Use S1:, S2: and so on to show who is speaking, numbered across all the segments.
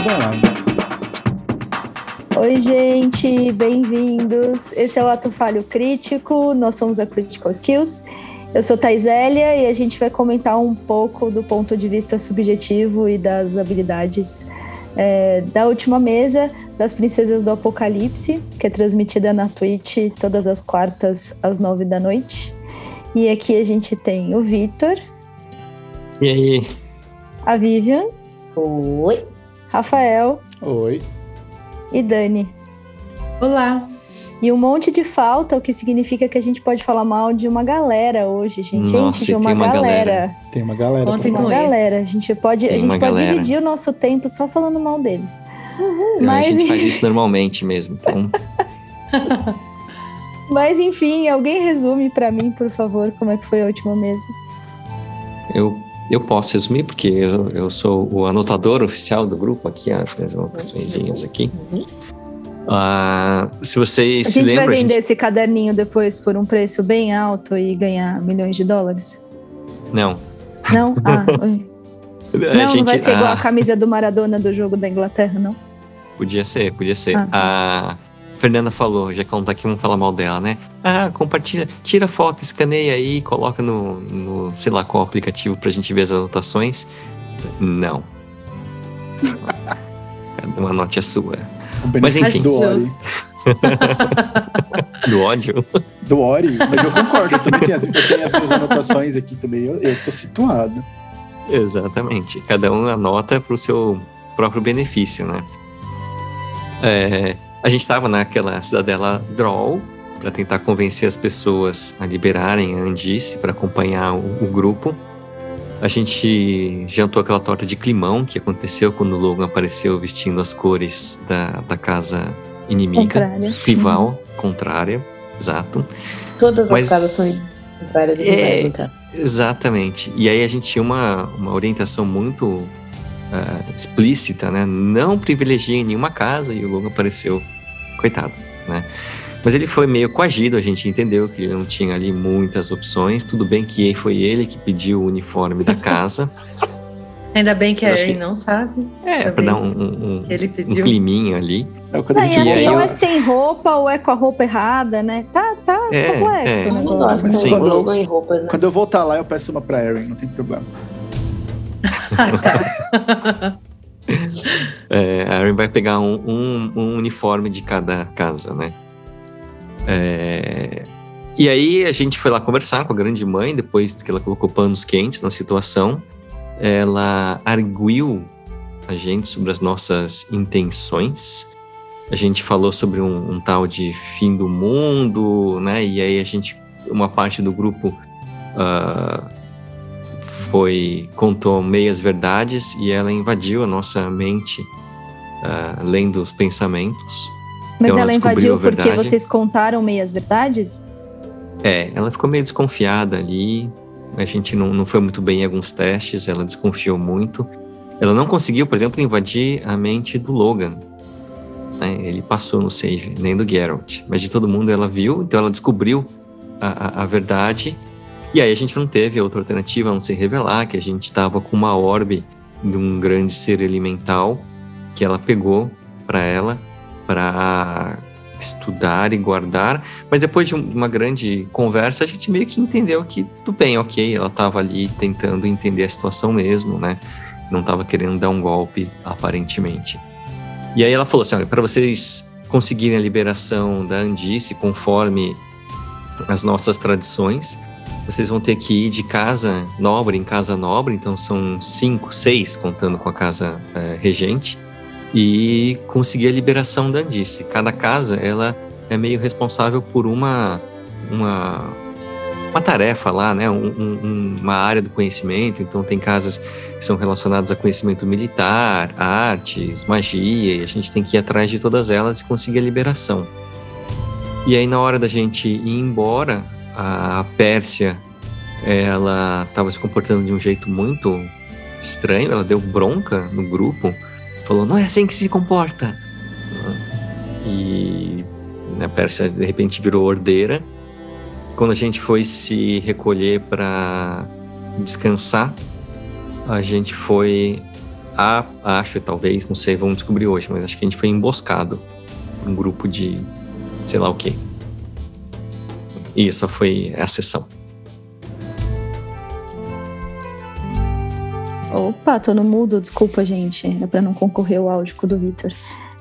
S1: Online.
S2: Oi, gente, bem-vindos. Esse é o Ato Falho Crítico, nós somos a Critical Skills. Eu sou Taisélia e a gente vai comentar um pouco do ponto de vista subjetivo e das habilidades é, da última mesa das Princesas do Apocalipse, que é transmitida na Twitch todas as quartas às nove da noite. E aqui a gente tem o Vitor.
S3: E aí?
S2: A Vivian.
S4: Oi.
S2: Rafael.
S1: Oi.
S2: E Dani.
S4: Olá.
S2: E um monte de falta, o que significa que a gente pode falar mal de uma galera hoje, gente.
S3: Nossa,
S2: gente, de uma,
S3: uma
S2: galera.
S3: galera.
S1: Tem uma galera.
S4: Contem
S2: Uma
S4: com
S2: galera. A gente pode, a
S3: Tem
S2: gente
S3: uma
S2: pode dividir o nosso tempo só falando mal deles.
S3: Não,
S2: Mas,
S3: a gente faz isso normalmente mesmo. Então,
S2: mas enfim, alguém resume pra mim, por favor, como é que foi a última mesa.
S3: eu, eu posso resumir, porque eu, eu sou o anotador oficial do grupo aqui, as minhas anotações aqui. Ah, se vocês
S2: A
S3: se
S2: gente vai
S3: lembram, a
S2: vender
S3: gente...
S2: esse caderninho depois por um preço bem alto e ganhar milhões de dólares?
S3: Não.
S2: Não? Ah, oi.
S3: A
S2: não, não
S3: gente,
S2: vai ser igual
S3: ah,
S2: a camisa do Maradona do jogo da Inglaterra, não?
S3: Podia ser, podia ser.
S2: Ah.
S3: A Fernanda falou, já que ela não tá aqui, vamos falar mal dela, né? Ah, compartilha, tira foto, escaneia aí, coloca no, no sei lá qual aplicativo pra gente ver as anotações. Não. Cada uma anote a sua.
S1: Benefício
S3: enfim.
S1: do Ori.
S4: Justo.
S3: Do ódio?
S1: Do Ori. Mas eu concordo. Eu também tenho as, eu tenho as minhas anotações aqui também. Eu, eu tô situado.
S3: Exatamente. Cada um anota pro seu próprio benefício, né? É, a gente estava naquela cidadela Draw para tentar convencer as pessoas a liberarem a Andice para acompanhar o, o grupo. A gente jantou aquela torta de climão que aconteceu quando o Logan apareceu vestindo as cores da, da casa inimiga,
S2: Contrária.
S3: rival, contrária, exato.
S4: Todas
S3: Mas-
S4: as casas são contrárias do
S3: É.
S4: cara.
S3: Exatamente. E aí a gente tinha uma, uma orientação muito ah, explícita, né? Não privilegia nenhuma casa e o Logan apareceu, coitado, né? Mas ele foi meio coagido, a gente entendeu que ele não tinha ali muitas opções. Tudo bem que foi ele que pediu o uniforme da casa.
S4: Ainda bem que a
S3: que-
S4: Erin não sabe.
S3: É,
S4: Tá
S3: pra dar um, um, um,
S4: Ele
S3: um
S4: pediu.
S3: climinha ali.
S1: É, quando a
S2: Ah, e assim,
S3: aí
S2: ou
S3: eu-
S2: é sem roupa ou é com a roupa errada, né? Tá, tá
S3: É,
S2: complexo
S3: é.
S2: o negócio.
S4: gosto
S3: Sim.
S4: do Logan em roupas, né?
S1: Quando eu voltar lá, eu peço uma pra Erin, não tem problema.
S4: Ah, tá.
S3: É, a Erin vai pegar um, um- um uniforme de cada casa, né? É, e aí a gente foi lá conversar com a grande mãe, depois que ela colocou panos quentes na situação. Ela arguiu a gente sobre as nossas intenções. A gente falou sobre um, um tal de fim do mundo, né? E aí a gente, uma parte do grupo ah, foi contou meias verdades e ela invadiu a nossa mente ah, lendo os pensamentos.
S2: Mas
S3: ela
S2: ela invadiu porque vocês contaram meias verdades?
S3: É, ela ficou meio desconfiada ali. A gente não, não foi muito bem em alguns testes, ela desconfiou muito. Ela não conseguiu, por exemplo, invadir a mente do Logan. né? Ele passou no save, nem do Geralt. Mas de todo mundo ela viu, então ela descobriu a, a, a verdade. E aí a gente não teve outra alternativa a não se revelar que a gente estava com uma orbe de um grande ser elemental que ela pegou para ela para estudar e guardar. Mas depois de um- uma grande conversa, a gente meio que entendeu que tudo bem, ok, ela estava ali tentando entender a situação mesmo, né? Não estava querendo dar um golpe, aparentemente. E aí ela falou assim: olha, para vocês conseguirem a liberação da Andice conforme as nossas tradições, vocês vão ter que ir de casa nobre em casa nobre, então são cinco, seis, contando com a casa eh, regente, e conseguir a liberação da Andice. Cada casa, ela é meio responsável por uma, uma, uma tarefa lá, né? Um- um- uma área do conhecimento. Então, tem casas que são relacionadas a conhecimento militar, artes, magia, e a gente tem que ir atrás de todas elas e conseguir a liberação. E aí, na hora da gente ir embora, a Pérsia, ela estava se comportando de um jeito muito estranho, ela deu bronca no grupo, falou: não é assim que se comporta. E a Pérsia de repente virou ordeira. Quando a gente foi se recolher para descansar, a gente foi a, acho, talvez, não sei, vamos descobrir hoje, mas acho que a gente foi emboscado um grupo de sei lá o quê. E isso foi a sessão.
S2: Opa, tô no mudo, desculpa, gente. É para não concorrer o áudio do Vitor.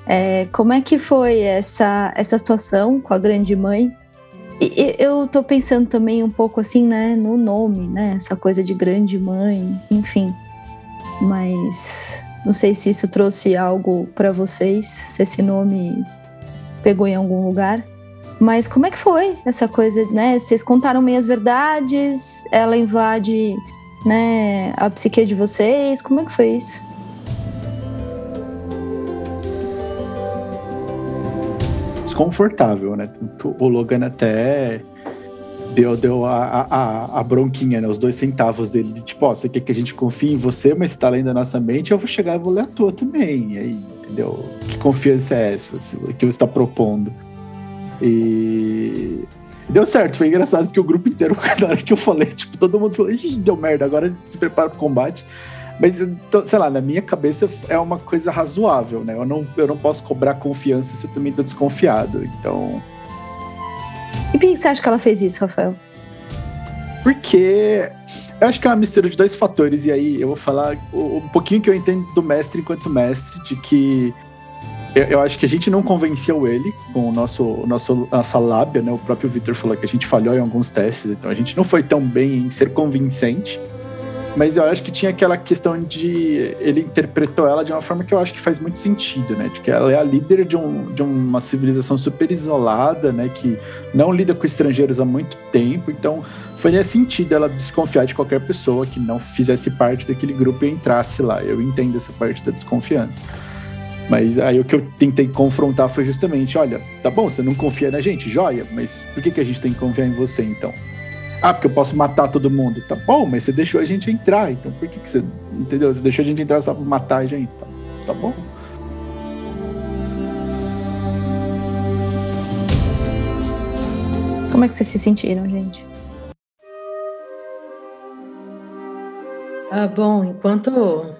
S2: É, como é que foi essa, essa situação com a grande mãe? E, eu tô pensando também um pouco assim, né, no nome, né? Essa coisa de grande mãe, enfim. Mas não sei se isso trouxe algo para vocês, se esse nome pegou em algum lugar. Mas como é que foi essa coisa, né? Vocês contaram meias verdades, ela invade, né, a psique de vocês. Como é que foi isso?
S1: Desconfortável, né? O Logan até deu, deu a, a, a, bronquinha, né? Os dois centavos dele, de tipo, ó, você quer que a gente confie em você, mas você tá lendo a nossa mente, eu vou chegar e vou ler a tua também. E aí, entendeu? Que confiança é essa que você está propondo? E deu certo, foi engraçado porque o grupo inteiro, na hora que eu falei, tipo, todo mundo falou, Ih, deu merda, agora se prepara pro combate. Mas, sei lá, na minha cabeça é uma coisa razoável, né? Eu não, eu não posso cobrar confiança se eu também tô desconfiado. Então.
S2: E por que você acha que ela fez isso, Rafael?
S1: Porque eu acho que é uma mistura de dois fatores, e aí eu vou falar um pouquinho que eu entendo do mestre enquanto mestre, de que eu, eu, acho que a gente não convenceu ele com o nosso, nosso nossa lábia, né? O próprio Victor falou que a gente falhou em alguns testes, então a gente não foi tão bem em ser convincente. Mas eu acho que tinha aquela questão de. Ele interpretou ela de uma forma que eu acho que faz muito sentido, né? De que ela é a líder de, um, de uma civilização super isolada, né? Que não lida com estrangeiros há muito tempo. Então, nesse sentido ela desconfiar de qualquer pessoa que não fizesse parte daquele grupo e entrasse lá. Eu entendo essa parte da desconfiança. Mas aí o que eu tentei confrontar foi justamente, olha, tá bom, você não confia na gente, joia, mas por que, que a gente tem que confiar em você então? Ah, porque eu posso matar todo mundo. Tá bom, mas você deixou a gente entrar, então por que, que você. Entendeu? Você deixou a gente entrar só pra matar a gente. Tá, tá bom.
S2: Como é que vocês se sentiram, gente?
S4: Ah, bom, enquanto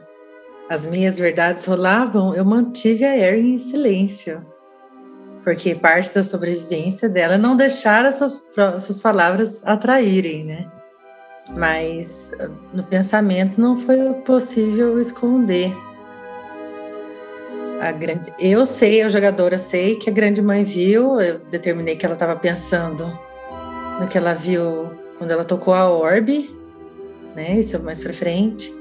S4: as minhas verdades rolavam, eu mantive a Erin em silêncio. Porque parte da sobrevivência dela é não deixar as suas, suas palavras atraírem, né? Mas no pensamento não foi possível esconder. A grande, eu sei, a jogadora sei que a grande mãe viu, eu determinei que ela estava pensando no que ela viu quando ela tocou a orbe, né? Isso é mais para frente.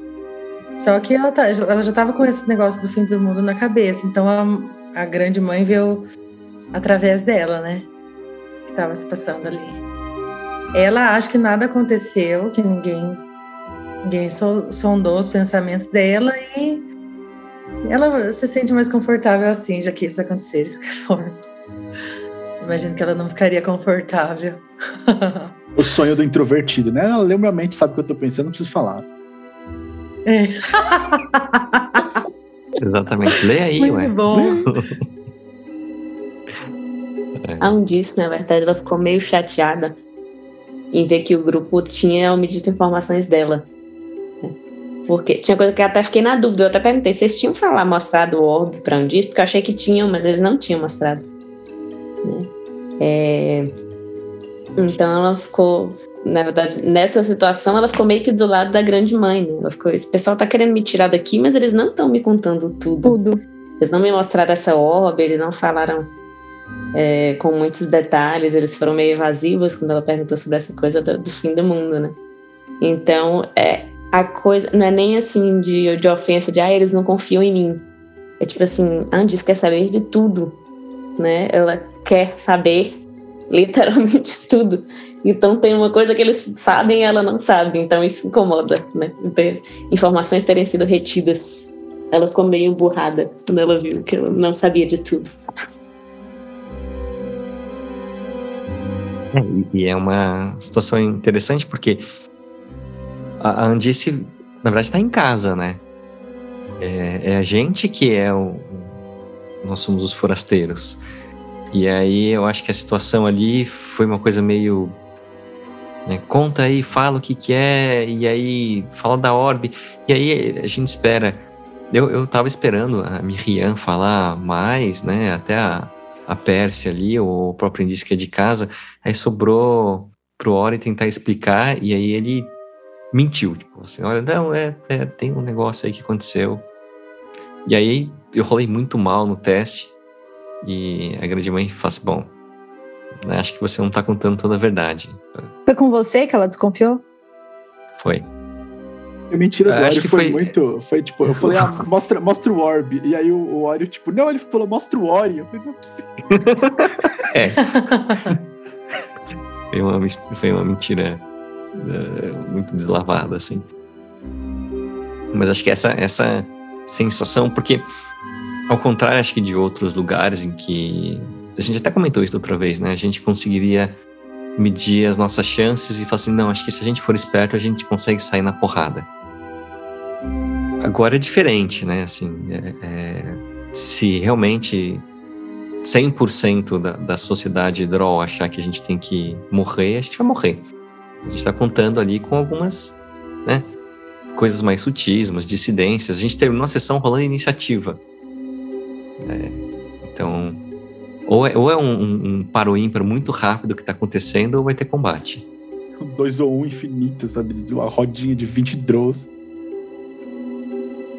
S4: Só que ela, tá, ela já estava com esse negócio do fim do mundo na cabeça. Então a, a grande mãe viu através dela, né? Que estava se passando ali. Ela acha que nada aconteceu, que ninguém, ninguém sondou os pensamentos dela e ela se sente mais confortável assim, já que isso acontecer de qualquer forma. Imagino que ela não ficaria confortável.
S1: o sonho do introvertido, né? Ela leu minha mente, sabe o que eu tô pensando, não preciso falar.
S3: É. Exatamente. Lê aí,
S4: Muito
S3: ué.
S4: bom.
S5: É. Além disso, na verdade, ela ficou meio chateada em ver que o grupo tinha omitido informações dela. Porque tinha coisa que eu até fiquei na dúvida. Eu até perguntei se eles tinham falar, mostrado o orbe para Andice, porque eu achei que tinham, mas eles não tinham mostrado. Né? É... Então ela ficou, na verdade, nessa situação, ela ficou meio que do lado da grande mãe. Né? Ela ficou, esse pessoal tá querendo me tirar daqui, mas eles não estão me contando tudo.
S2: Tudo.
S5: Eles não me mostraram essa orbe, eles não falaram é, com muitos detalhes, eles foram meio evasivos quando ela perguntou sobre essa coisa do, do, fim do mundo, né? Então, é, a coisa não é nem assim de, de ofensa, de ah, eles não confiam em mim. É tipo assim, Andis quer saber de tudo, né? Ela quer saber literalmente tudo. Então tem uma coisa que eles sabem e ela não sabe, então isso incomoda, né? Ter informações terem sido retidas. Ela ficou meio burrada quando ela viu que ela não sabia de tudo.
S3: É, e é uma situação interessante porque a Andice, na verdade, está em casa, né? É, é, a gente que é o. Nós somos os forasteiros. E aí eu acho que a situação ali foi uma coisa meio. Né, conta aí, fala o que, que é, e aí fala da orbe. E aí a gente espera eu, eu tava esperando a Miriam falar mais, né? Até a, a Pérsia ali, o próprio indício que é de casa. Aí sobrou pro Ori tentar explicar, e aí ele mentiu. Tipo assim, olha, não, é, é, tem um negócio aí que aconteceu. E aí eu rolei muito mal no teste. E a grande mãe fala assim, bom, né, acho que você não tá contando toda a verdade.
S2: Foi com você que ela desconfiou?
S3: Foi.
S1: A mentira do
S3: Acho
S1: Oreo
S3: que
S1: foi,
S3: foi-
S1: muito. Foi tipo, eu falei, ah, mostra, mostra o Orb. E aí o, o Oreo, tipo, não, ele falou, mostra o Ori. Eu falei, não é possível.
S3: Foi uma, foi uma mentira eh, muito deslavada, assim. Mas acho que essa, essa sensação, porque ao contrário, acho que de outros lugares em que. A gente até comentou isso outra vez, né? A gente conseguiria medir as nossas chances e falar assim: não, acho que se a gente for esperto, a gente consegue sair na porrada. Agora é diferente, né? Assim, é- é, se realmente 100% da, da sociedade Droll achar que a gente tem que morrer, a gente vai morrer. A gente está contando ali com algumas né, coisas mais sutis, umas dissidências. A gente terminou a sessão rolando iniciativa. É, então, ou é, ou é um, um, um par ou ímpar muito rápido que está acontecendo, ou vai ter combate.
S1: Um dois ou um infinito, sabe? De uma rodinha de 20 draws.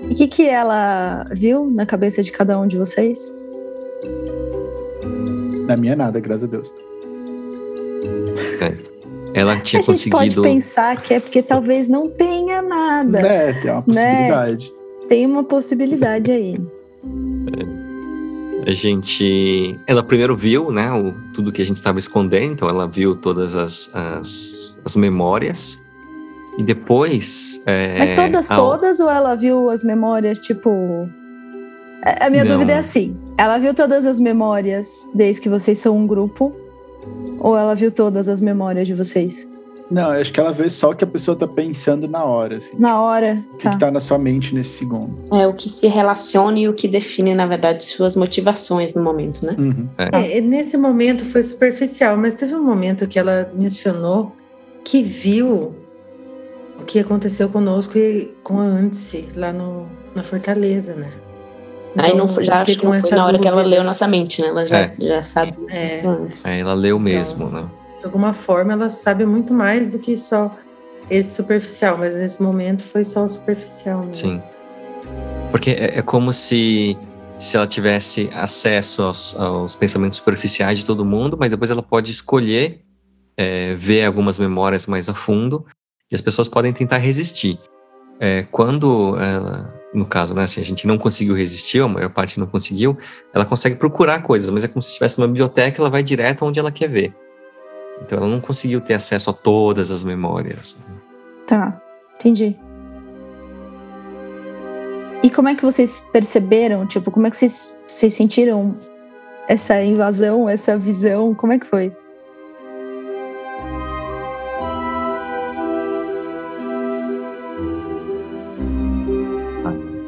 S2: E o que, que ela viu na cabeça de cada um de vocês?
S1: Na minha nada, graças a Deus.
S3: Ela tinha
S2: a gente pode
S3: conseguido.
S2: pensar que é porque talvez não tenha nada.
S1: É, tem uma possibilidade.
S2: Tem uma possibilidade aí.
S3: A gente. Ela primeiro viu, né, o, tudo que a gente estava escondendo, então ela viu todas as, as, as memórias. E depois. é,
S2: Mas todas,
S3: a-
S2: todas, ou ela viu as memórias, tipo. A a minha
S3: Não.
S2: dúvida é assim: ela viu todas as memórias desde que vocês são um grupo? Ou ela viu todas as memórias de vocês?
S1: Não, eu acho que ela vê só o que a pessoa tá pensando na hora, assim.
S2: Na hora?
S1: O que,
S2: Tá.
S1: que tá na sua mente nesse segundo.
S5: É o que se relaciona e o que define, na verdade, suas motivações no momento, né?
S1: Uhum.
S4: É, e nesse momento foi superficial, mas teve um momento que ela mencionou que viu o que aconteceu conosco e com a Anse lá no, na Fortaleza, né?
S5: Aí não
S4: Então,
S5: foi,
S4: eu
S5: já acho que não foi na hora que ela
S4: dúvida.
S5: leu nossa mente, né? Ela já,
S3: É.
S5: já sabe
S4: É.
S5: isso antes.
S3: Aí ela leu mesmo, né?
S4: De alguma forma, ela sabe muito mais do que só esse superficial, mas nesse momento foi só o superficial mesmo.
S3: Sim. Porque é, é como se, se ela tivesse acesso aos, aos pensamentos superficiais de todo mundo, mas depois ela pode escolher é, ver algumas memórias mais a fundo e as pessoas podem tentar resistir. É, quando ela, no caso, né, assim, a gente não conseguiu resistir, a maior parte não conseguiu, ela consegue procurar coisas, mas é como se estivesse numa biblioteca, ela vai direto onde ela quer ver. Então ela não conseguiu ter acesso a todas as memórias. né?
S2: Tá, entendi. E como é que vocês perceberam? Tipo, como é que vocês, vocês sentiram essa invasão, essa visão? Como é que foi?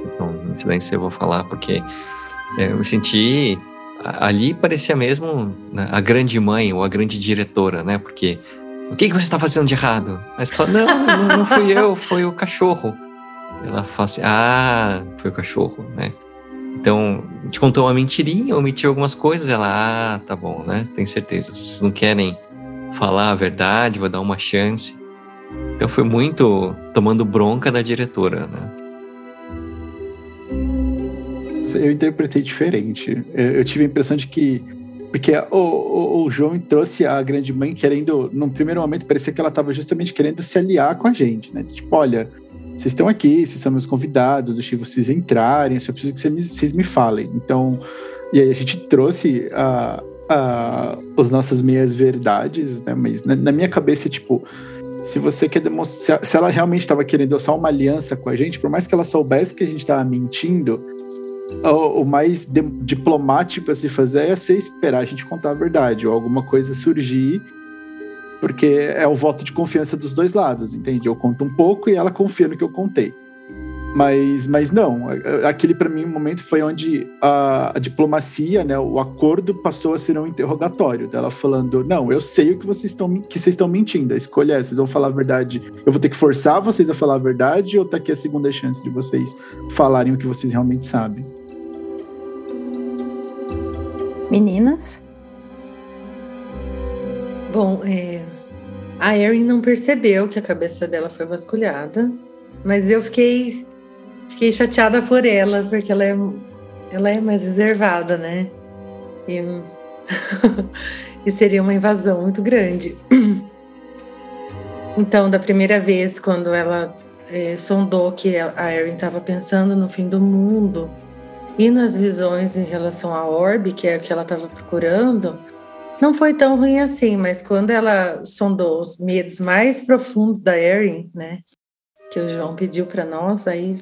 S3: Então, em silêncio eu vou falar, porque é, eu me senti. Ali parecia mesmo né, a grande mãe ou a grande diretora, né? Porque o que, que você está fazendo de errado? Aí você fala, não, não fui eu, foi o cachorro. Ela fala assim, ah, foi o cachorro, né? Então, te contou uma mentirinha, omitiu algumas coisas, ela, ah, tá bom, né? Tem certeza. Vocês não querem falar a verdade, vou dar uma chance. Então foi muito tomando bronca da diretora, né?
S1: Eu interpretei diferente. Eu, tive a impressão de que. Porque o, o, o João trouxe a grande mãe querendo. Num primeiro momento, parecia que ela estava justamente querendo se aliar com a gente, né? Tipo, olha, vocês estão aqui, vocês são meus convidados, deixei vocês entrarem, eu só preciso que vocês me, vocês me falem. Então. E aí a gente trouxe a, a, as nossas meias verdades, né? Mas na, na minha cabeça, tipo. Se você quer demonstrar. Se ela realmente estava querendo só uma aliança com a gente, por mais que ela soubesse que a gente estava mentindo, o, mais diplomático a se fazer é você esperar a gente contar a verdade, ou alguma coisa surgir, porque é o voto de confiança dos dois lados, entende? Eu conto um pouco e ela confia no que eu contei. Mas, mas não, aquele para mim momento foi onde a, a, diplomacia, né, o acordo passou a ser um interrogatório dela falando, não, eu sei o que vocês estão que vocês estão mentindo, a escolha é, vocês vão falar a verdade, eu vou ter que forçar vocês a falar a verdade ou tá aqui a segunda chance de vocês falarem o que vocês realmente sabem.
S2: Meninas?
S4: Bom, é, a Erin não percebeu que a cabeça dela foi vasculhada, mas eu fiquei fiquei chateada por ela, porque ela é, ela é mais reservada, né? E, e seria uma invasão muito grande. Então, da primeira vez, quando ela é, sondou que a Erin estava pensando no fim do mundo e nas visões em relação à Orbe, que é o que ela estava procurando, não foi tão ruim assim, mas quando ela sondou os medos mais profundos da Erin, né, que o João pediu para nós, aí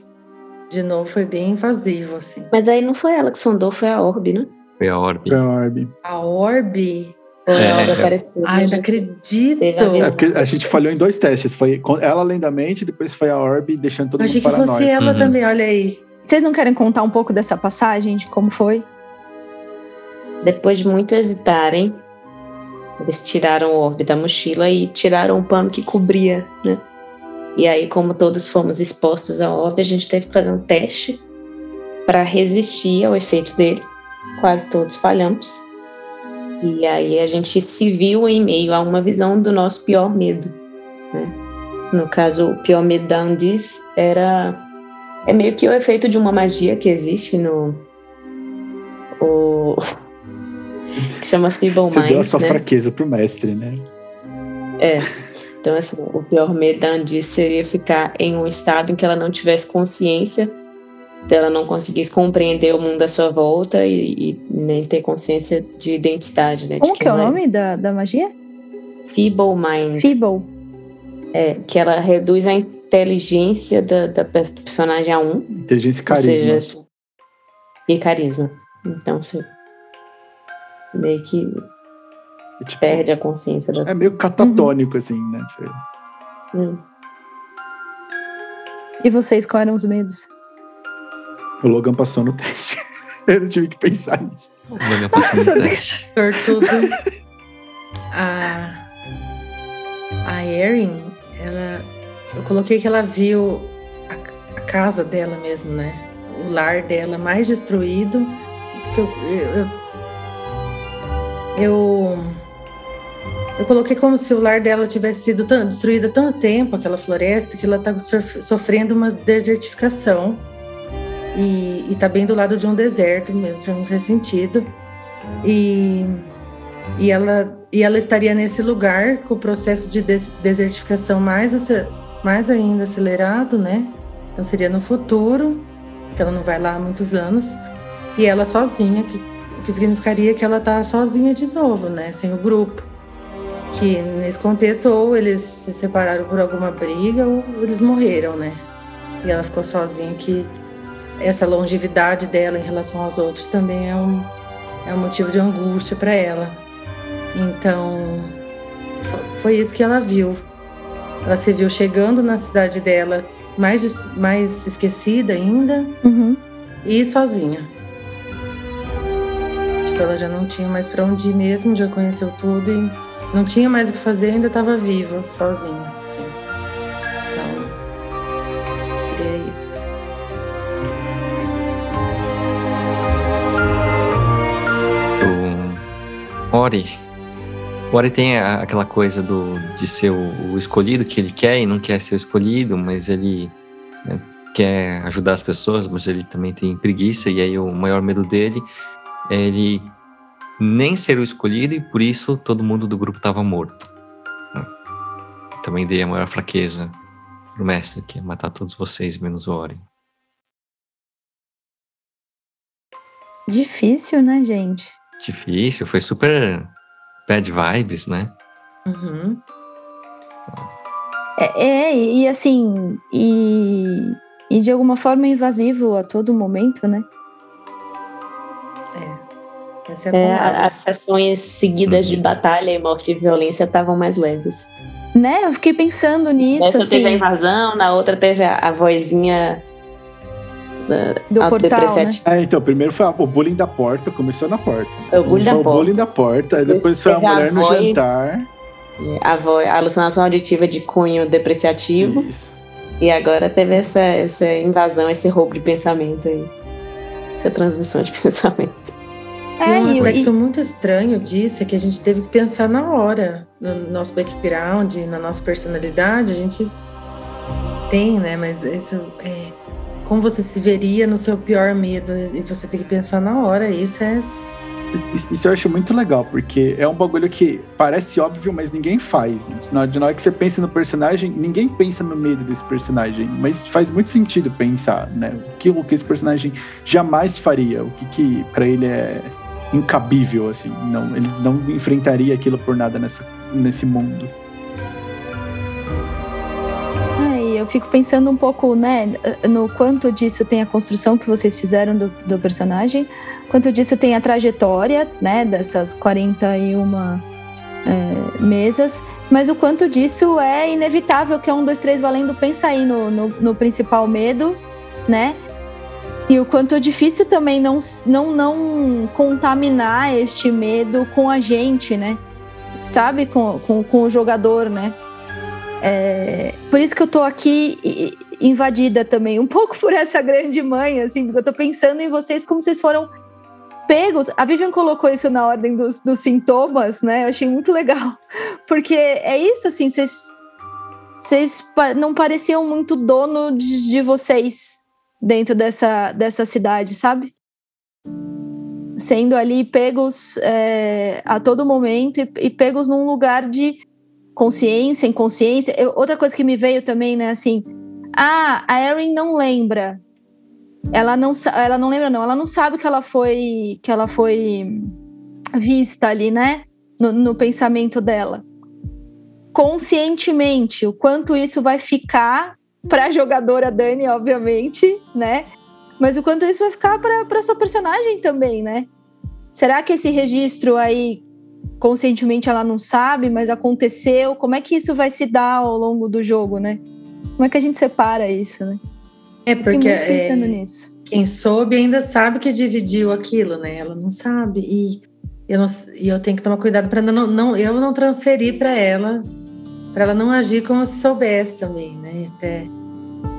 S4: de novo foi bem invasivo, assim.
S5: Mas aí não foi ela que sondou, foi a Orbe, né?
S3: Foi a Orbe.
S1: Foi a Orbe.
S4: A Orbe?
S5: É, a apareceu.
S4: Ai, não acredito.
S1: É porque a gente falhou em dois testes. Foi ela além da mente, depois foi a Orbe, deixando todo
S4: Achei
S1: mundo paranoico.
S4: Achei que fosse ela uhum. também, olha aí.
S2: Vocês não querem contar um pouco dessa passagem, de como foi?
S5: Depois de muito hesitarem, eles tiraram o orbe da mochila e tiraram o pano que cobria, né? E aí, como todos fomos expostos ao orbe, a gente teve que fazer um teste para resistir ao efeito dele. Quase todos falhamos. E aí a gente se viu em meio a uma visão do nosso pior medo. Né? No caso, o pior medo da Andis era é meio que o efeito de uma magia que existe no o que chama-se Feeble Mind.
S1: Você deu a sua
S5: né?
S1: fraqueza pro mestre, né?
S5: É. Então, assim, o pior medo da Andy seria ficar em um estado em que ela não tivesse consciência, ela não conseguisse compreender o mundo à sua volta e, e nem ter consciência de identidade, né?
S2: Como que é o
S5: é.
S2: nome da, da magia?
S5: Feeble Mind.
S2: Feeble.
S5: É, que ela reduz a inteligência da, da personagem a um.
S1: Inteligência e carisma.
S5: Seja, e carisma. Então, você meio que é tipo, perde a consciência da
S1: É meio catatônico, uhum. assim, né? Você...
S5: Hum.
S2: E vocês, quais eram os medos?
S1: O Logan passou no teste. Eu não tive que pensar nisso.
S3: O Logan passou no teste.
S4: Sortudo. a, a Erin, ela. Eu coloquei que ela viu a, a casa dela mesmo, né? O lar dela mais destruído. Eu, eu, eu eu coloquei como se o lar dela tivesse sido tão, destruído há tanto tempo, aquela floresta, que ela está sofrendo uma desertificação. E está bem do lado de um deserto mesmo, para mim faz sentido. E, e, ela, e ela estaria nesse lugar com o processo de des, desertificação mais, mais ainda acelerado, né? Então seria no futuro, que ela não vai lá há muitos anos. E ela sozinha, que, o que significaria que ela está sozinha de novo, né? Sem o grupo que nesse contexto ou eles se separaram por alguma briga ou eles morreram, né? E ela ficou sozinha que essa longevidade dela em relação aos outros também é um, é um motivo de angústia para ela. Então, foi isso que ela viu. Ela se viu chegando na cidade dela mais, mais esquecida ainda
S2: uhum.
S4: e sozinha. Tipo, ela já não tinha mais para onde ir mesmo, já conheceu tudo e não tinha mais o que fazer, ainda estava viva, sozinha. Assim. Então, é isso.
S3: O Ori tem aquela coisa do, de ser o, o, escolhido que ele quer e não quer ser o escolhido, mas ele né, quer ajudar as pessoas, mas ele também tem preguiça, e aí o maior medo dele é ele nem ser o escolhido e por isso todo mundo do grupo estava morto. Também dei a maior fraqueza pro mestre, que é matar todos vocês, menos o Ori.
S2: Difícil, né, gente?
S3: Difícil, foi super bad vibes, né?
S4: Uhum.
S2: É, é, e assim, e, e de alguma forma invasivo a todo momento, né?
S4: É, é
S5: as sessões seguidas de batalha e morte e violência estavam mais leves.
S2: Né? Eu fiquei pensando nisso.
S5: Nessa
S2: assim.
S5: teve a invasão, na outra teve a, a vozinha
S2: do portal, né?
S1: É, então, primeiro foi o bullying da porta, começou na porta.
S5: O bullying da
S1: foi
S5: porta.
S1: o bullying da porta, aí depois foi a mulher no
S5: voz,
S1: jantar.
S5: A, voz, a alucinação auditiva de cunho depreciativo.
S1: Isso.
S5: E agora teve essa, essa invasão, esse roubo de pensamento aí. Essa transmissão de pensamento.
S4: É, e um aspecto
S2: e-
S4: muito estranho disso é que a gente teve que pensar na hora, no nosso background, na nossa personalidade, a gente tem, né? Mas isso é como você se veria no seu pior medo e você tem que pensar na hora. Isso é
S1: Isso- eu acho muito legal, porque é um bagulho que parece óbvio, mas ninguém faz. né? Na na hora que você pensa no personagem, ninguém pensa no medo desse personagem, mas faz muito sentido pensar, né? O que, o que esse personagem jamais faria, o que, que para ele é incabível, assim. Não, ele não enfrentaria aquilo por nada nessa, nesse mundo.
S2: Eu fico pensando um pouco, né, no quanto disso tem a construção que vocês fizeram do, do personagem, quanto disso tem a trajetória, né, dessas 41 é, mesas, mas o quanto disso é inevitável, que é um, dois, três valendo, pensa aí no, no, no principal medo, né, e o quanto é difícil também não, não, não contaminar este medo com a gente, né, sabe, com, com, com o jogador, né, é, por isso que eu tô aqui invadida também, um pouco por essa grande mãe, assim, porque eu tô pensando em vocês como vocês foram pegos. A Vivian colocou isso na ordem dos, dos sintomas, né? Eu achei muito legal. Porque é isso, assim, vocês, vocês não pareciam muito dono de, de vocês dentro dessa, dessa cidade, sabe? Sendo ali pegos é, a todo momento e, e pegos num lugar de consciência, inconsciência. Eu- outra coisa que me veio também, né, assim, ah, a Erin não lembra. Ela não, ela não lembra, não. Ela não sabe que ela foi, que ela foi vista ali, né, no, no pensamento dela. Conscientemente, o quanto isso vai ficar para a jogadora Dani, obviamente, né? Mas o quanto isso vai ficar para sua personagem também, né? Será que esse registro aí conscientemente ela não sabe, mas aconteceu. Como é que isso vai se dar ao longo do jogo, né? Como é que a gente separa isso, né?
S4: é porque é,
S2: nisso.
S4: quem soube ainda sabe que dividiu aquilo, né? Ela não sabe e eu, não, e eu tenho que tomar cuidado para não, não eu não transferir para ela, para ela não agir como se soubesse também, né? Até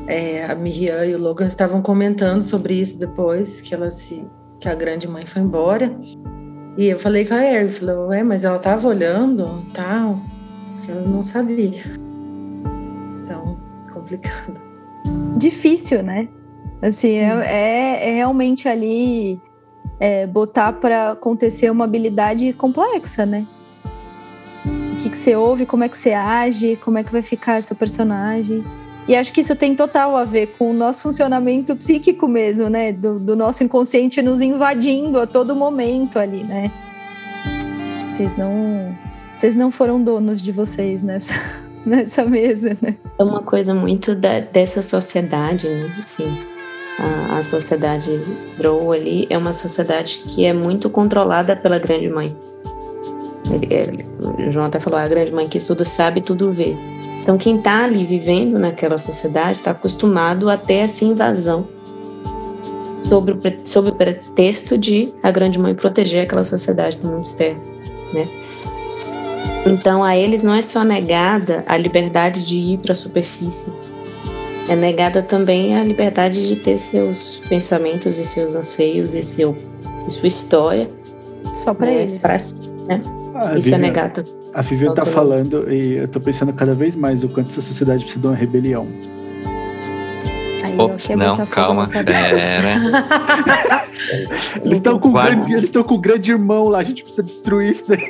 S4: é, a Miriam e o Logan estavam comentando sobre isso depois que ela se que a grande mãe foi embora. E eu falei com a Erin, falou, ué, mas ela tava olhando, tal, porque ela não sabia. Então, complicado.
S2: Difícil, né? Assim, é, é, é realmente ali é, botar para acontecer uma habilidade complexa, né? O que, que você ouve, como é que você age, como é que vai ficar essa personagem. E acho que isso tem total a ver com o nosso funcionamento psíquico mesmo, né? Do, do nosso inconsciente nos invadindo a todo momento ali, né? Vocês não, vocês não foram donos de vocês nessa, nessa mesa, né?
S5: É uma coisa muito da- dessa sociedade, né? Assim, a, a sociedade Drow ali é uma sociedade que é muito controlada pela grande mãe. Ele- ele- o João até falou, a grande mãe que tudo sabe, tudo vê. Então, quem está ali vivendo naquela sociedade está acostumado a ter essa invasão sobre o, pre- sob o pretexto de a grande mãe proteger aquela sociedade do mundo externo, né? Então, a eles não é só negada a liberdade de ir para a superfície, é negada também a liberdade de ter seus pensamentos e seus anseios e, seu, e sua história
S2: Só para
S5: né,
S2: eles.
S5: pra si, né?
S1: A
S5: Isso é negado.
S1: A Vivian tá falando e eu tô pensando cada vez mais o quanto essa sociedade precisa de uma rebelião.
S2: Aí,
S3: Ops, não, calma,
S2: na cabeça.
S3: pera.
S1: Eles estão com, grande- eles estão com o grande irmão lá, a gente precisa destruir isso daí.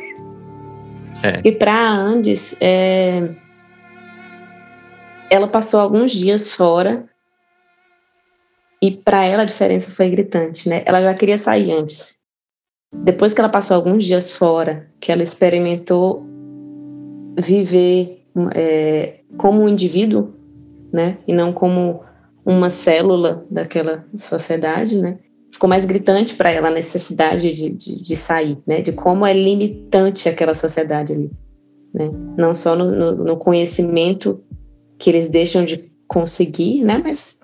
S5: E para Andes, é, ela passou alguns dias fora e para ela a diferença foi gritante, né? Ela já queria sair antes. Depois que ela passou alguns dias fora, que ela experimentou viver é, como um indivíduo, né? E não como uma célula daquela sociedade, né? Ficou mais gritante para ela a necessidade de, de, de, sair, né? De como é limitante aquela sociedade ali, né? Não só no, no, no conhecimento que eles deixam de conseguir, né? Mas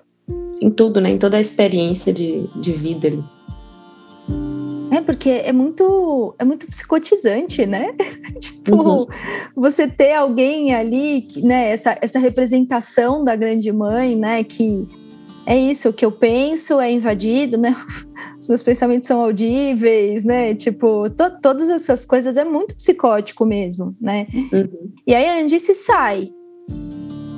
S5: em tudo, né? Em toda a experiência de, de vida ali.
S2: É, porque é muito, é muito psicotizante, né? tipo, uhum. você ter alguém ali, né? Essa, essa representação da grande mãe, né? Que é isso, o que eu penso é invadido, né? Os meus pensamentos são audíveis, né? Tipo, to, todas essas coisas é muito psicótico mesmo, né? Uhum. E aí a Andice sai,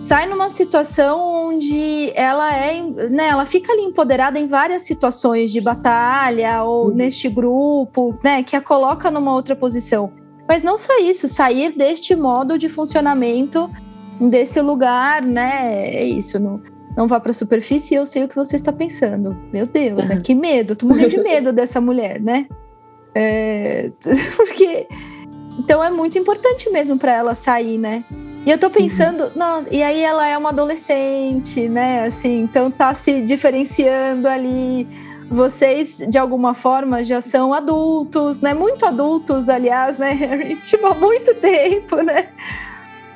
S2: sai numa situação onde ela é, né, ela fica ali empoderada em várias situações de batalha ou uhum. neste grupo, né, que a coloca numa outra posição. Mas não só isso, sair deste modo de funcionamento desse lugar, né, é isso, não, não vá para a superfície, eu sei o que você está pensando. Meu Deus, né, que medo, tô morrendo de medo dessa mulher, né? É, porque então é muito importante mesmo para ela sair, né? E eu tô pensando, uhum. nossa, e aí ela é uma adolescente, né? Assim, então tá se diferenciando ali. Vocês, de alguma forma, já são adultos, né? Muito adultos, aliás, né, Harry? Tipo, há muito tempo, né?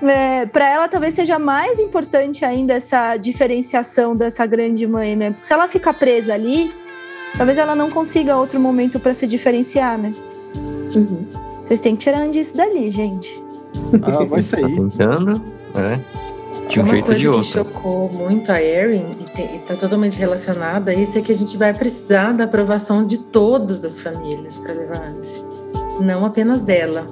S2: É, para ela talvez seja mais importante ainda essa diferenciação dessa grande mãe, né? Se ela ficar presa ali, talvez ela não consiga outro momento para se diferenciar, né? Uhum. Vocês têm que tirar disso dali, gente.
S1: Ah, vai sair. Tá
S3: tentando, é. De um
S4: Uma
S3: jeito
S4: coisa
S3: de outro.
S4: que chocou muito a Erin e está totalmente relacionada a isso é que a gente vai precisar da aprovação de todas as famílias para levar antes, não apenas dela.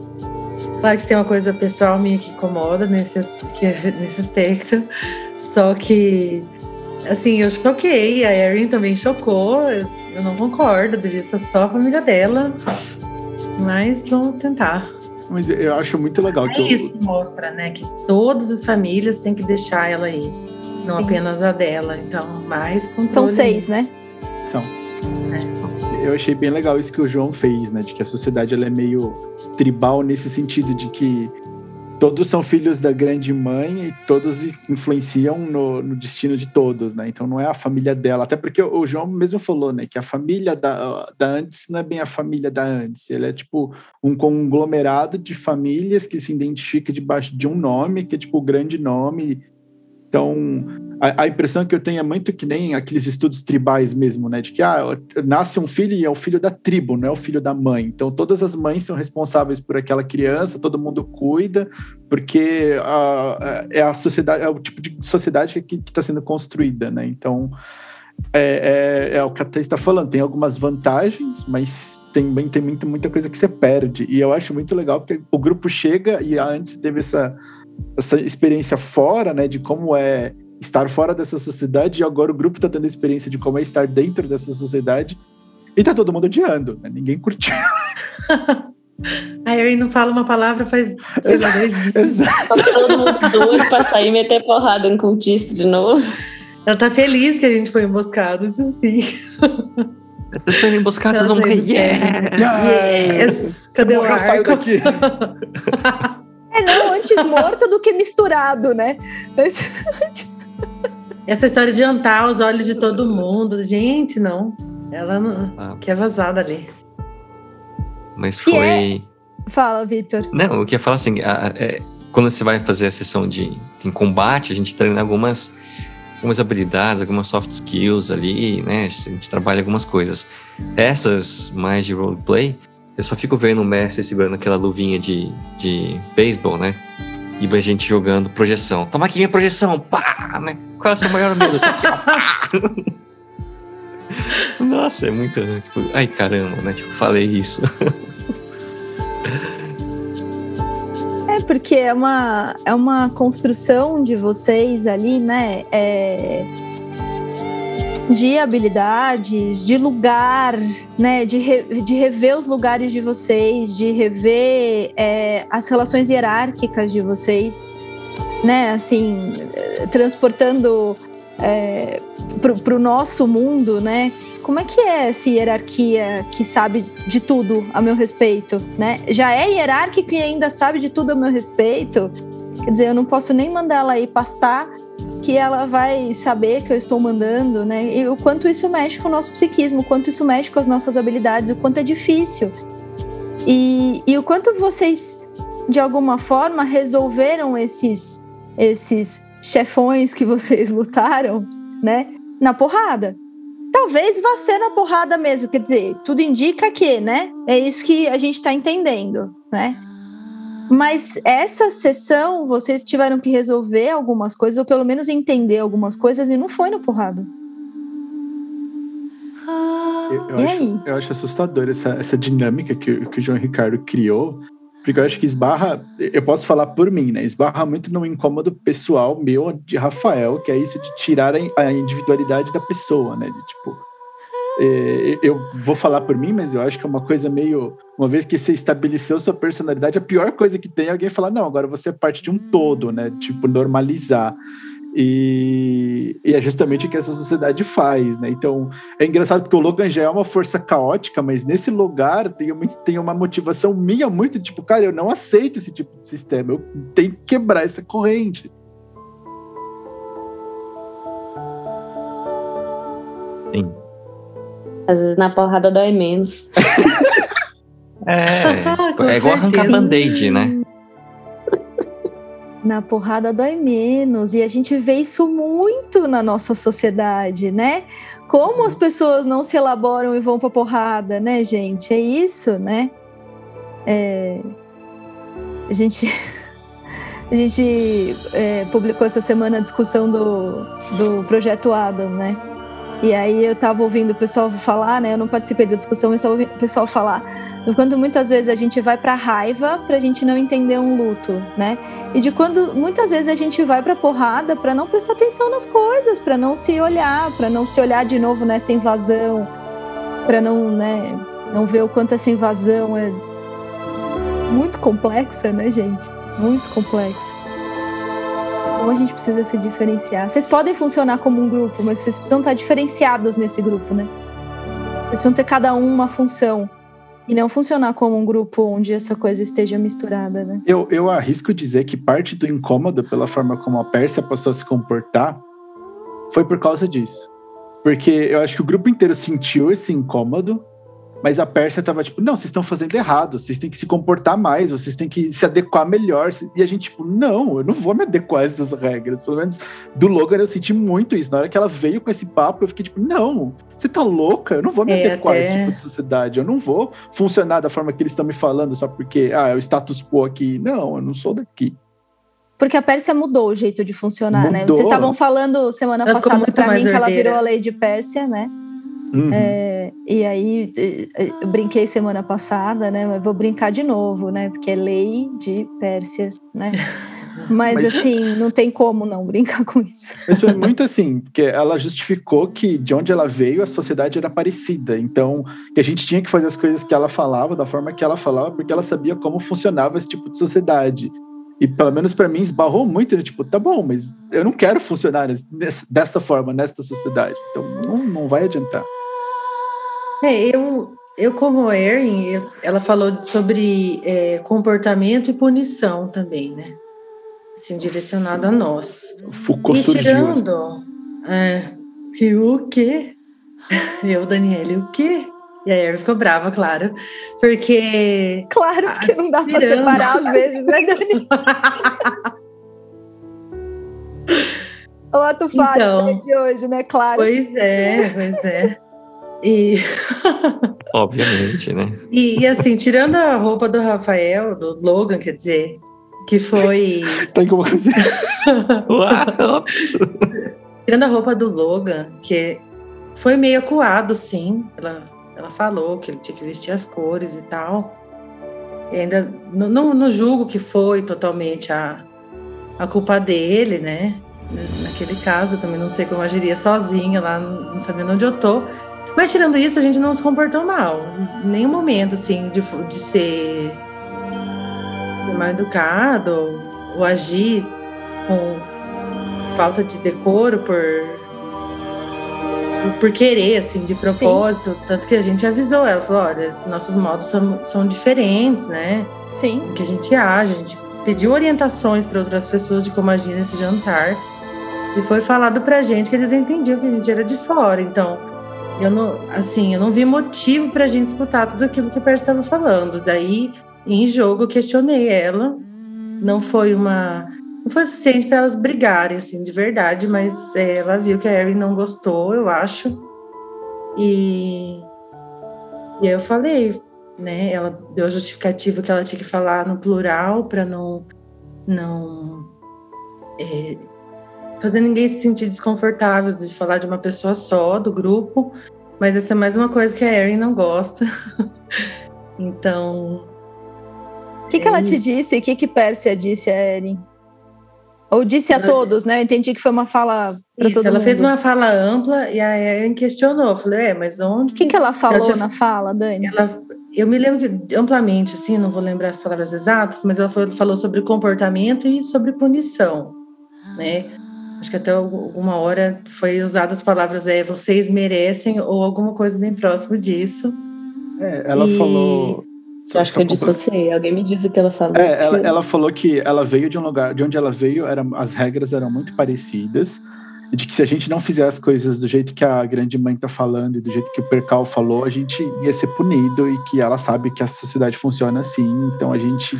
S4: Claro que tem uma coisa pessoal minha que incomoda nesse, nesse aspecto, só que assim, eu choquei, a Erin também chocou, eu não concordo, devia ser só a família dela, mas vamos tentar.
S1: Mas eu acho muito legal.
S4: É
S1: que
S4: isso que mostra, né? Que todas as famílias têm que deixar ela aí. Não Sim. apenas a dela. Então, mais controle.
S2: São seis, né?
S1: São. É. Eu achei bem legal isso que o João fez, né? De que a sociedade ela é meio tribal nesse sentido de que todos são filhos da grande mãe e todos influenciam no, no, destino de todos, né? Então não é a família dela, até porque o João mesmo falou, né, que a família da, da antes não é bem a família da antes, ele é tipo um conglomerado de famílias que se identifica debaixo de um nome, que é tipo o grande nome. Então a, a, impressão que eu tenho é muito que nem aqueles estudos tribais mesmo, né? De que ah, nasce um filho e é o filho da tribo, não é o filho da mãe. Então todas as mães são responsáveis por aquela criança, todo mundo cuida, porque a, é a sociedade, é o tipo de sociedade que está sendo construída, né? Então é, é, é o que a Thais está falando, tem algumas vantagens, mas também tem muita, muita coisa que você perde. E eu acho muito legal porque o grupo chega e antes teve essa, essa experiência fora, né, de como é estar fora dessa sociedade e agora o grupo está tendo a experiência de como é estar dentro dessa sociedade e tá todo mundo odiando, né? Ninguém curtiu.
S4: A Erin não fala uma palavra faz dois dias.
S5: Exato. Tá todo mundo doido pra sair e meter porrada em cultista de novo.
S4: Ela tá feliz que a gente foi emboscado, isso sim.
S3: Vocês foram emboscados, vocês vão morrer.
S4: Yes! yes. Cadê o arco? daqui.
S2: É, não, antes morto do que misturado, né?
S4: Essa história de jantar aos olhos de todo mundo, gente, não. Ela não ah. quer vazar dali.
S3: Mas foi. É...
S2: Fala, Vitor.
S3: Não, eu queria falar assim: a, é, quando você vai fazer a sessão de em combate, a gente treina algumas, algumas habilidades, algumas soft skills ali, né? A gente trabalha algumas coisas. Essas mais de roleplay, eu só fico vendo o mestre segurando aquela luvinha de, de beisebol, né? E a gente jogando projeção. Toma aqui minha projeção, pá, né? Qual é o seu maior medo? Tá aqui, Nossa, é muito. Tipo, ai caramba, né? Tipo, falei isso.
S2: É porque é uma, é uma construção de vocês ali, né? É de habilidades, de lugar, né? De, re, de rever os lugares de vocês, de rever é, as relações hierárquicas de vocês, né? Assim, transportando é, para o nosso mundo, né? Como é que é essa hierarquia que sabe de tudo a meu respeito, né? Já é hierárquico e ainda sabe de tudo a meu respeito? Quer dizer, eu não posso nem mandar ela ir pastar que ela vai saber que eu estou mandando, né? E o quanto isso mexe com o nosso psiquismo, o quanto isso mexe com as nossas habilidades, o quanto é difícil. E, e o quanto vocês, de alguma forma, resolveram esses, esses chefões que vocês lutaram, né? na porrada. Talvez vá ser na porrada mesmo, quer dizer, tudo indica que, né? É isso que a gente está entendendo, né? Mas essa sessão, vocês tiveram que resolver algumas coisas, ou pelo menos entender algumas coisas, e não foi na porrada.
S1: Eu, eu, acho, eu acho, assustador essa, essa dinâmica que, que o João Ricardo criou, porque eu acho que esbarra, eu posso falar por mim, né? Esbarra muito no incômodo pessoal meu de Rafael, que é isso de tirar a individualidade da pessoa, né? De tipo, eu vou falar por mim, mas eu acho que é uma coisa meio. Uma vez que você estabeleceu sua personalidade, a pior coisa que tem é alguém falar, não, agora você é parte de um todo, né? Tipo, normalizar. E, e, é justamente o que essa sociedade faz, né? Então, é engraçado porque o Logan já é uma força caótica, mas nesse lugar tem uma, tem uma motivação minha muito tipo, cara, eu não aceito esse tipo de sistema, eu tenho que quebrar essa corrente.
S3: Sim.
S5: Às vezes na porrada dói menos.
S3: é, é igual arrancar band-aid, né?
S2: na porrada dói menos. E a gente vê isso muito na nossa sociedade, né? Como as pessoas não se elaboram e vão pra porrada, né, gente? É isso, né? É... A gente. A gente é, publicou essa semana a discussão do, do projeto Adam, né? E aí eu tava ouvindo o pessoal falar, né? Eu não participei da discussão, mas estava ouvindo o pessoal falar do quanto muitas vezes a gente vai para raiva para a gente não entender um luto, né? E de quando muitas vezes a gente vai para porrada para não prestar atenção nas coisas, para não se olhar, para não se olhar de novo nessa invasão, para não, né, não ver o quanto essa invasão é muito complexa, né, gente? Muito complexa. Então a gente precisa se diferenciar. Vocês podem funcionar como um grupo, mas vocês precisam estar diferenciados nesse grupo, né? Vocês precisam ter cada um uma função. E não funcionar como um grupo onde essa coisa esteja misturada, né?
S1: Eu, eu arrisco dizer que parte do incômodo pela forma como a Pérsia passou a se comportar foi por causa disso. Porque eu acho que o grupo inteiro sentiu esse incômodo mas a Pérsia tava tipo, não, vocês estão fazendo errado, vocês têm que se comportar mais, vocês têm que se adequar melhor. E a gente, tipo, não, eu não vou me adequar a essas regras. Pelo menos do Logan eu senti muito isso. Na hora que ela veio com esse papo, eu fiquei tipo, não, você tá louca? Eu não vou me é, adequar até... a esse tipo de sociedade. Eu não vou funcionar da forma que eles estão me falando só porque, ah, é o status quo aqui. Não, eu não sou daqui.
S2: Porque a Pérsia mudou o jeito de funcionar,
S1: mudou.
S2: né? Vocês estavam falando semana ela passada para mim que ela virou a lei de Pérsia, né? Uhum. É, e aí eu brinquei semana passada, né? Mas vou brincar de novo, né? Porque é lei de Pérsia, né? Mas, Mas, assim, não tem como não brincar com isso.
S1: Mas foi muito assim, porque ela justificou que de onde ela veio a sociedade era parecida. Então, que a gente tinha que fazer as coisas que ela falava, da forma que ela falava, porque ela sabia como funcionava esse tipo de sociedade. E pelo menos para mim esbarrou muito, né? tipo, tá bom, mas eu não quero funcionar dessa forma, nesta sociedade. Então não, não vai adiantar.
S4: É, eu, eu como Erin, ela falou sobre é, comportamento e punição também, né? Assim, direcionado a nós.
S1: Foucault
S4: e tirando, é, que o quê? Eu, Daniele, o quê? E a Erin ficou brava, claro, porque...
S2: Claro, porque não dá para separar às vezes, né, Dani? o ato falho então, de hoje, né? Claro.
S4: Pois é, pois é. E.
S3: Obviamente, né?
S4: E, e, assim, tirando a roupa do Rafael, do Logan, quer dizer, que foi.
S1: Tem como dizer.
S4: tirando a roupa do Logan, que foi meio acuado, sim. Ela, ela falou que ele tinha que vestir as cores e tal. E ainda não, não julgo que foi totalmente a, a culpa dele, né? Naquele caso, eu também não sei como agiria sozinha lá, não sabendo onde eu tô. Mas tirando isso, a gente não se comportou mal. Em nenhum momento, assim, de, de ser, ser mal educado ou agir com falta de decoro por, por, por querer, assim, de propósito. Sim. Tanto que a gente avisou ela, falou, olha, nossos modos são, são diferentes, né?
S2: Sim.
S4: O que a gente age, a gente pediu orientações para outras pessoas de como agir nesse jantar. E foi falado pra gente que eles entendiam que a gente era de fora. Então, eu não, assim, eu não vi motivo para a gente escutar tudo aquilo que a Percy estava falando. Daí, em jogo, questionei ela. Não foi uma não foi suficiente para elas brigarem, assim, de verdade, mas é, ela viu que a Erin não gostou, eu acho. E, e eu falei, né? Ela deu a justificativa que ela tinha que falar no plural para não, não é, fazer ninguém se sentir desconfortável de falar de uma pessoa só, do grupo. Mas essa é mais uma coisa que a Erin não gosta. então.
S2: O que, que ela te disse? O que, que Pérsia disse a Erin? Ou disse a ela, todos, né? Eu entendi que foi uma fala todo
S4: ela
S2: mundo.
S4: fez uma fala ampla e a Erin questionou. Eu falei, é, mas onde.
S2: O que, que ela falou ela tinha... na fala, Dani?
S4: Ela, eu me lembro que amplamente, assim, não vou lembrar as palavras exatas, mas ela falou sobre comportamento e sobre punição, né? Acho que até alguma hora foi usada as palavras é vocês merecem ou alguma coisa bem próximo disso.
S1: É, ela e... falou
S5: eu acho que eu dissociei. Alguém me disse que ela falou.
S1: É, ela, ela, falou que ela veio de um lugar, de onde ela veio, era, as regras eram muito parecidas. E de que se a gente não fizer as coisas do jeito que a grande mãe tá falando e do jeito que o Percal falou, a gente ia ser punido e que ela sabe que a sociedade funciona assim. Então a gente.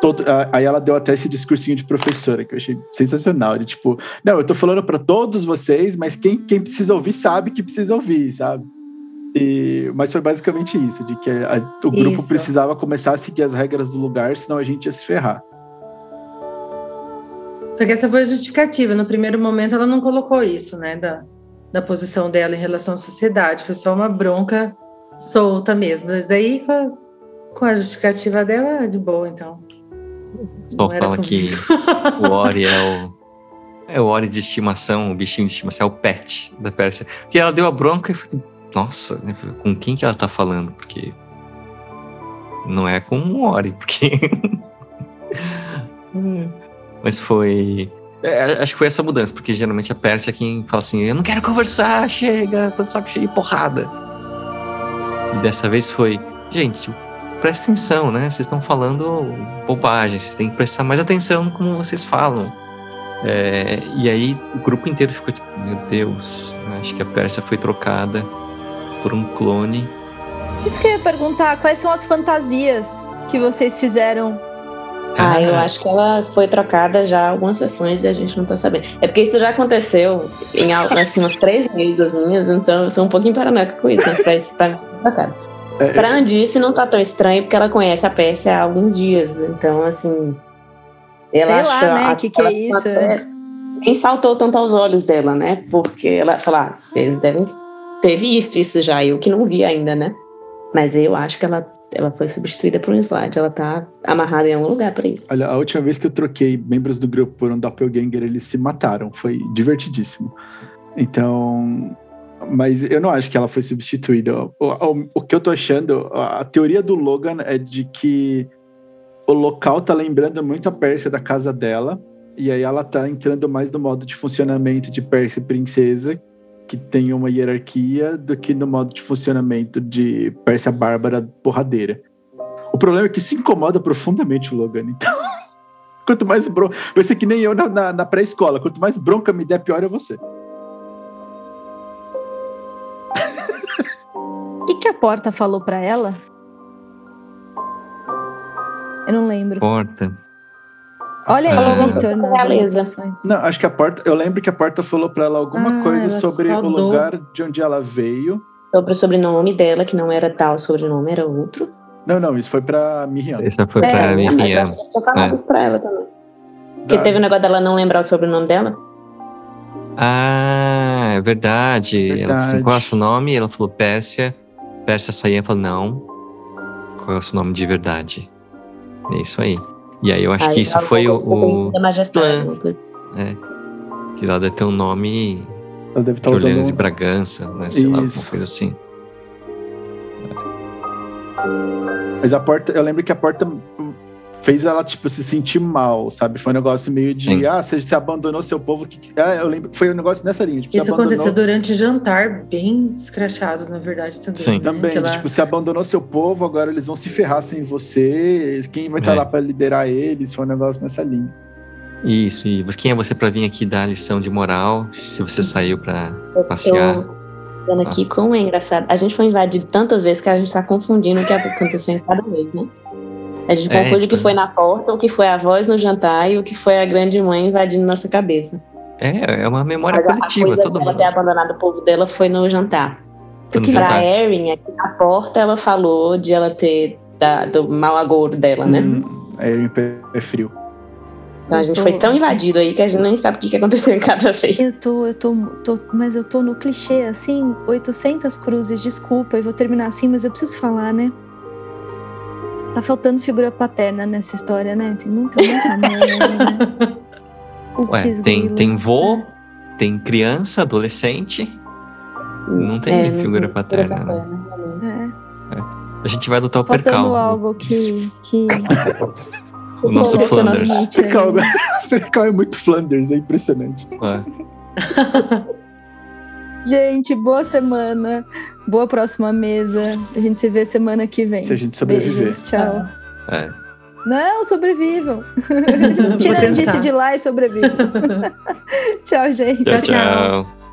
S1: Todo, aí ela deu até esse discursinho de professora, que eu achei sensacional. De tipo, não, eu tô falando para todos vocês, mas quem, quem precisa ouvir sabe que precisa ouvir, sabe? E, mas foi basicamente isso, de que a, o grupo isso. precisava começar a seguir as regras do lugar, senão a gente ia se ferrar.
S4: Só que essa foi a justificativa. No primeiro momento, ela não colocou isso, né, da, da posição dela em relação à sociedade. Foi só uma bronca solta mesmo. Mas aí, com a, com a justificativa dela, de boa, então.
S3: Só fala que o Ori é o. É o Ori de estimação, o bichinho de estimação, é o pet da Pérsia. Porque ela deu a bronca e falei, nossa, né, com quem que ela tá falando? Porque não é com o Ori, porque. Mas foi. É, acho que foi essa mudança, porque geralmente a Pérsia é quem fala assim: eu não quero conversar, chega, de saco cheio de porrada. E dessa vez foi: gente, presta atenção, né? Vocês estão falando bobagem, vocês têm que prestar mais atenção no como vocês falam. É, e aí o grupo inteiro ficou tipo: meu Deus, acho que a Pérsia foi trocada por um clone.
S2: Isso que eu ia perguntar: quais são as fantasias que vocês fizeram
S5: ah, eu acho que ela foi trocada já algumas sessões e a gente não tá sabendo. É porque isso já aconteceu em assim, umas três vezes minhas, então eu sou um pouquinho paranoica com isso, mas pra isso tá trocada. É, pra Andice não tá tão estranho porque ela conhece a Pérsia há alguns dias, então assim. Ela
S2: Sei
S5: achou.
S2: Lá, né? que, que é isso? É.
S5: Nem saltou tanto aos olhos dela, né? Porque ela falou, ah, eles devem ter visto isso já, eu que não vi ainda, né? Mas eu acho que ela ela foi substituída por um slide. Ela tá amarrada em algum lugar para isso.
S1: Olha, a última vez que eu troquei membros do grupo por um doppelganger, eles se mataram. Foi divertidíssimo. Então, mas eu não acho que ela foi substituída. O, o, o, que eu tô achando, a teoria do Logan é de que o local tá lembrando muito a Pérsia da casa dela, e aí ela tá entrando mais no modo de funcionamento de Pérsia Princesa, que tem uma hierarquia do que no modo de funcionamento de Pérsia Bárbara porradeira. O problema é que isso incomoda profundamente o Logan. Então, quanto mais bronca. Vai ser que nem eu na, na, na pré-escola. Quanto mais bronca me der, pior é você.
S2: A porta falou para ela? Eu não lembro.
S3: Porta.
S2: Olha aí, ah, Victor,
S5: realeza.
S1: Não, acho que a porta. Eu lembro que a porta falou para ela alguma ah, coisa sobre o lugar de onde ela veio.
S5: Sobre o sobrenome dela, que não era tal sobrenome, era outro.
S1: Não, não, isso foi pra Miriam.
S3: Isso foi é, pra Miriam.
S5: Eu só falado é. isso pra ela também. Porque teve o um negócio dela não lembrar o sobrenome dela.
S3: Ah, é verdade. verdade. Ela falou assim, qual é o seu nome? Ela falou Pérsia. Pérsia saía e falou, não. Qual é o seu nome de verdade? É isso aí. E aí eu acho aí, que isso foi o. o
S5: plan.
S3: É. Que ela deve ter um nome.
S1: Ela deve estar
S3: de Orleans usando... e Bragança, né? Sei isso. lá, alguma coisa assim.
S1: Mas a porta, eu lembro que a porta fez ela, tipo, se sentir mal, sabe? Foi um negócio meio de, Sim. ah, você, você abandonou seu povo. Que, ah, eu lembro que foi um negócio nessa linha. Tipo,
S4: Isso abandonou... aconteceu durante o jantar, bem escrachado, na verdade, também.
S1: Sim. Né? Também, Aquela... tipo, você abandonou seu povo, agora eles vão se ferrar sem você. Quem vai estar é. lá para liderar eles? Foi um negócio nessa linha.
S3: Isso, e quem é você para vir aqui dar lição de moral se você saiu para passear?
S5: Eu, aqui ah. como é engraçado. A gente foi invadido tantas vezes que a gente tá confundindo o que aconteceu em cada vez, né? A gente
S3: É,
S5: confunde o que
S3: tipo-
S5: foi na porta, o que foi a voz no jantar e o que foi a grande mãe invadindo nossa cabeça.
S3: É, é uma memória
S5: Mas a- a
S3: coletiva,
S5: coisa
S3: todo
S5: dela
S3: mundo.
S5: ter abandonado o povo dela foi no jantar.
S3: Foi no
S2: que-
S5: Pra. Erin, aqui na porta, ela falou de ela ter da- do mau agouro dela, né?
S1: Hum, é, em pé é frio.
S5: Então a gente
S2: tô-
S5: foi tão invadido aí que a gente nem sabe o que que aconteceu em cada vez.
S2: Eu tô, eu tô, tô, mas eu tô no clichê, assim, 800 cruzes, desculpa, eu vou terminar assim, mas eu preciso falar, né? Tá faltando figura paterna nessa história, né? Tem muita, né?
S3: Ué, tem, tem vô, tem criança, adolescente. Não tem
S5: É, não
S3: figura
S5: tem
S3: paterna, né?
S5: realmente.
S2: É,
S3: A gente vai adotar o
S2: faltando
S3: percal.
S2: algo que... que
S3: O nosso Flanders.
S2: mente aí.
S1: Percal, Percal é muito Flanders, é impressionante.
S3: É.
S2: Gente, boa semana. Boa próxima mesa. A gente se vê semana que vem.
S1: Se a gente sobreviver.
S2: Beijos, tchau.
S3: É.
S2: Não, sobrevivam.
S4: Tentar.
S2: disse de lá e sobrevivam. tchau, gente.
S4: Tchau, tchau.
S3: tchau.